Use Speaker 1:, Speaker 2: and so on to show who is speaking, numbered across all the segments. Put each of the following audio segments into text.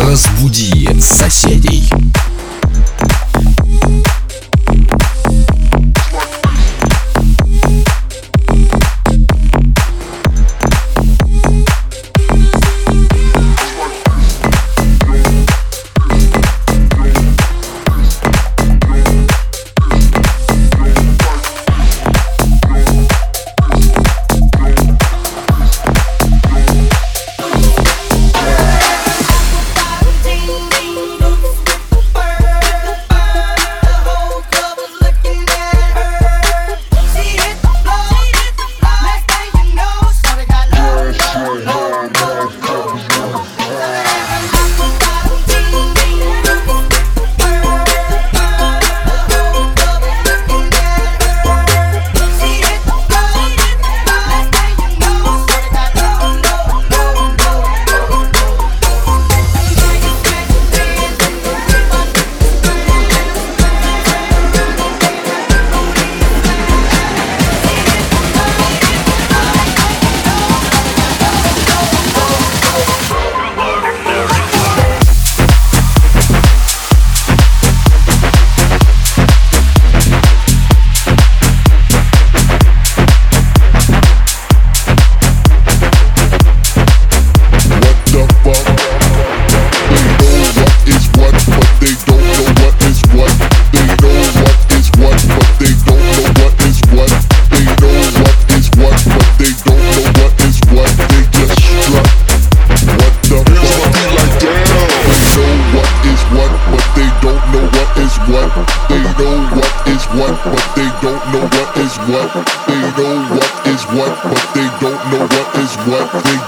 Speaker 1: Разбуди соседей.
Speaker 2: don't know what is what they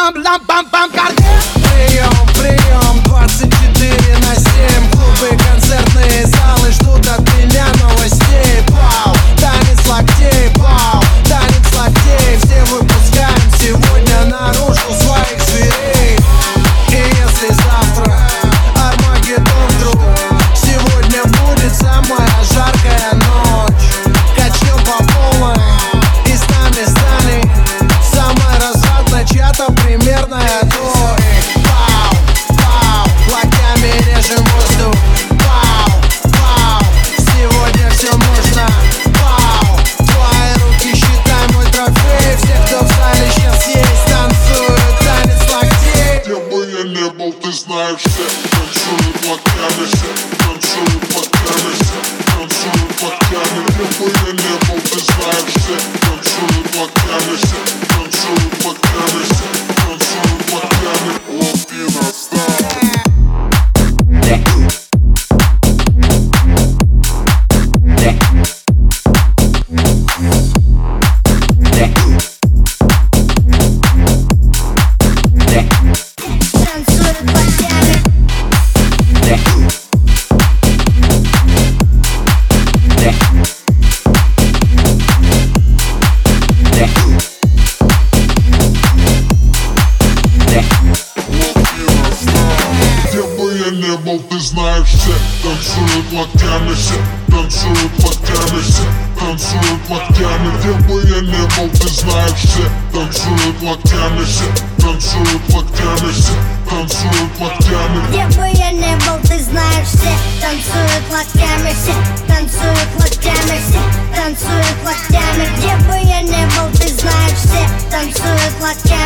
Speaker 2: бам лам бам бам карте. Прием, прием, 24 на
Speaker 3: 7
Speaker 2: Клубы, концертные залы ждут от меня новости. action. Танцуют локтями все Танцуют локтями все Танцуют локтями Где бы я не был, ты знаешь все Танцуют локтями все Танцуют локтями все Танцуют локтями
Speaker 3: Где бы я не был, ты знаешь все Танцуют локтями все Танцуют локтями все Танцуют локтями Где бы я не был, ты знаешь все Танцуют локтями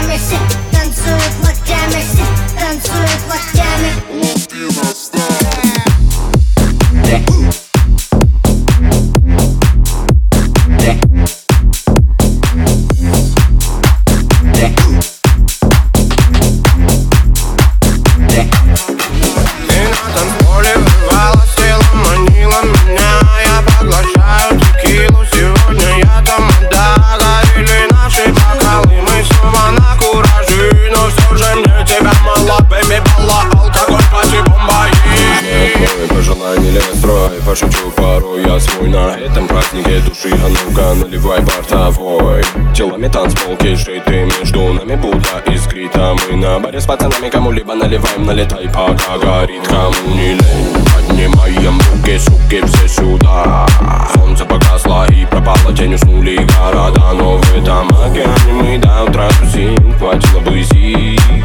Speaker 4: свой на этом празднике души А ну-ка наливай бортовой. Телами танцпол, кейши ты между нами будто искрит А мы на баре с пацанами кому-либо наливаем. Налетай пока горит, кому не лень Поднимаем руки, суки, все сюда. Солнце погасло и пропало, тень уснули города. Но в этом океане мы до утра тусим Хватило бы сил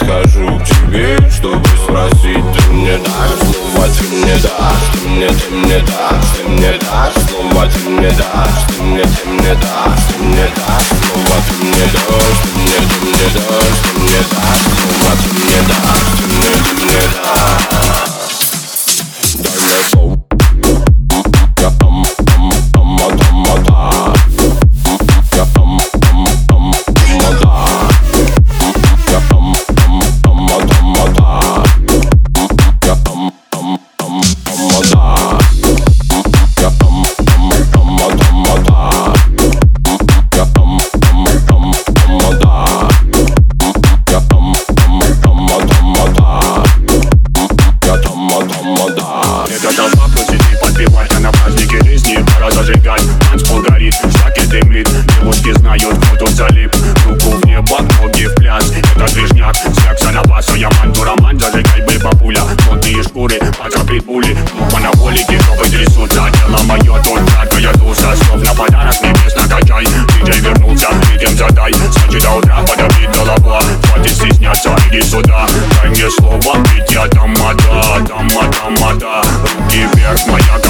Speaker 4: К тебе, чтобы спросить Ты мне дашь слово, ты мне дашь Ты мне, ты мне дашь, ты мне дашь Слово, ты мне дашь Ты мне, ты мне дашь там ам да
Speaker 5: Это толпа посиди, подпевать, а на празднике жизни. Пора зажигать Танцпол горит, всякий дымлит, девушки знают, кто тут залип. Руку в небо, ноги в пляс, это движняк, секса на вас, а я манду роман, зажигай, бей бабуля. Модные шкуры, прибули, ну анаболики, жопы трясутся Тело мое, тут жаркая туса, снов на подарок небес накачай. Диджей вернулся, ритм задай, значит до утра подобит голова Хватит стесняться, иди сюда, дай мне слово, тамада Руки вверх, моя кавабанга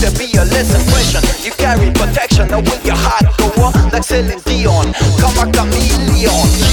Speaker 6: There be a lesson question. You carry protection. Now with your heart go on like Celine Dion. Come a chameleon.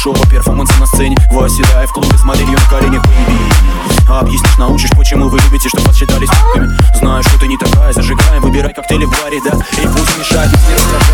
Speaker 7: После небольшого перформанса на сцене. Восседая в клубе с моделью на коленях Baby Объяснишь, научишь, почему вы любите, чтобы вас считали с***ками. Знаю, что ты не такая, зажигаем, выбирай коктейли в баре, да. И пусть мешает, если раздражается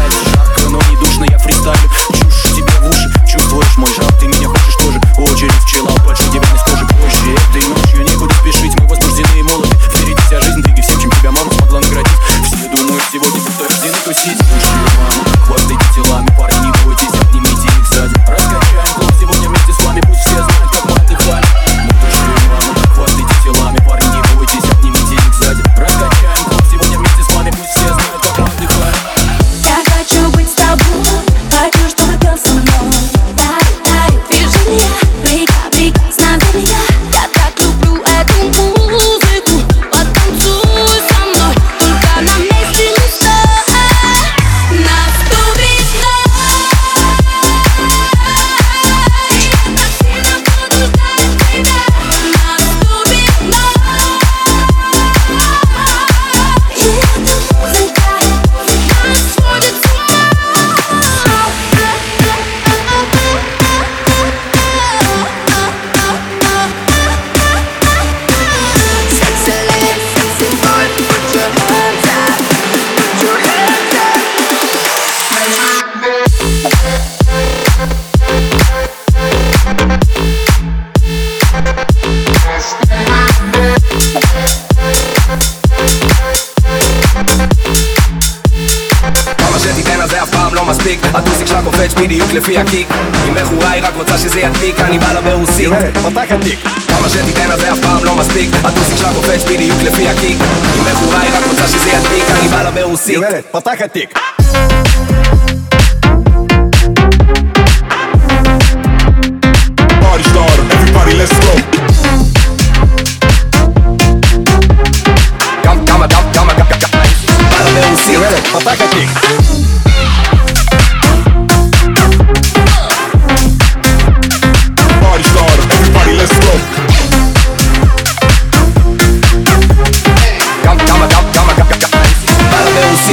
Speaker 4: הקיק אם מכורה היא רק רוצה שזה ידביק אני בא לה ברוסית כמה שתיתן אז זה אף פעם לא מספיק. הטוסיק שלה קופץ בדיוק לפי הקיק. אם מכורה היא רק רוצה שזה ידביק אני בא לה ברוסית
Speaker 2: Party starter, everybody let's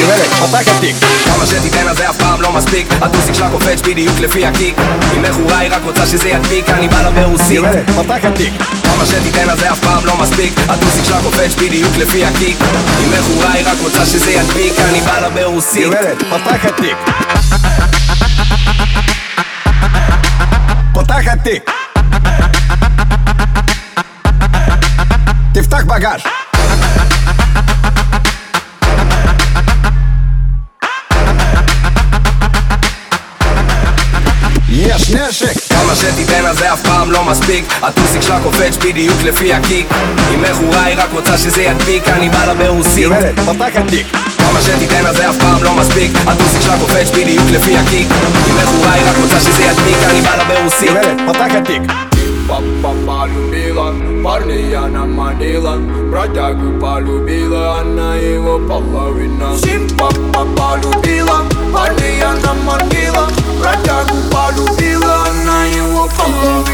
Speaker 4: בא לה ברוסית כמה שתיתן אז זה אף פעם לא מספיק. הטוסיק שלה קופץ בדיוק לפי הקיק. אם מכורה היא רק רוצה שזה ידביק אני בא לה ברוסית כמה שתיתן אז זה אף פעם לא מספיק. הטוסיק שלה קופץ בדיוק לפי הקיק. אם מכורה היא רק רוצה שזה ידביק אני בא לה ברוסית
Speaker 8: פותח התיק. תפתח בגש. יש נשק
Speaker 9: כמה שתיתן אז זה אף פעם לא מספיק. הטוסיק שלה קופץ בדיוק לפי הקיק. היא מכורה היא רק רוצה שזה ידביק אני בא לה ברוסית.
Speaker 8: יורדת, פתק התיק
Speaker 9: כמה שתיתן אז זה אף פעם לא מספיק. הטוסיק שלה קופץ בדיוק לפי הקיק. היא מכורה היא רק רוצה שזה ידביק אני בא לה ברוסית.
Speaker 8: יורדת, פתק התיק
Speaker 10: Папа полюбила парня, она манила. Бродягу полюбила, она его половина. Всем папа полюбила парня, она манила. бродягу полюбила она его половина.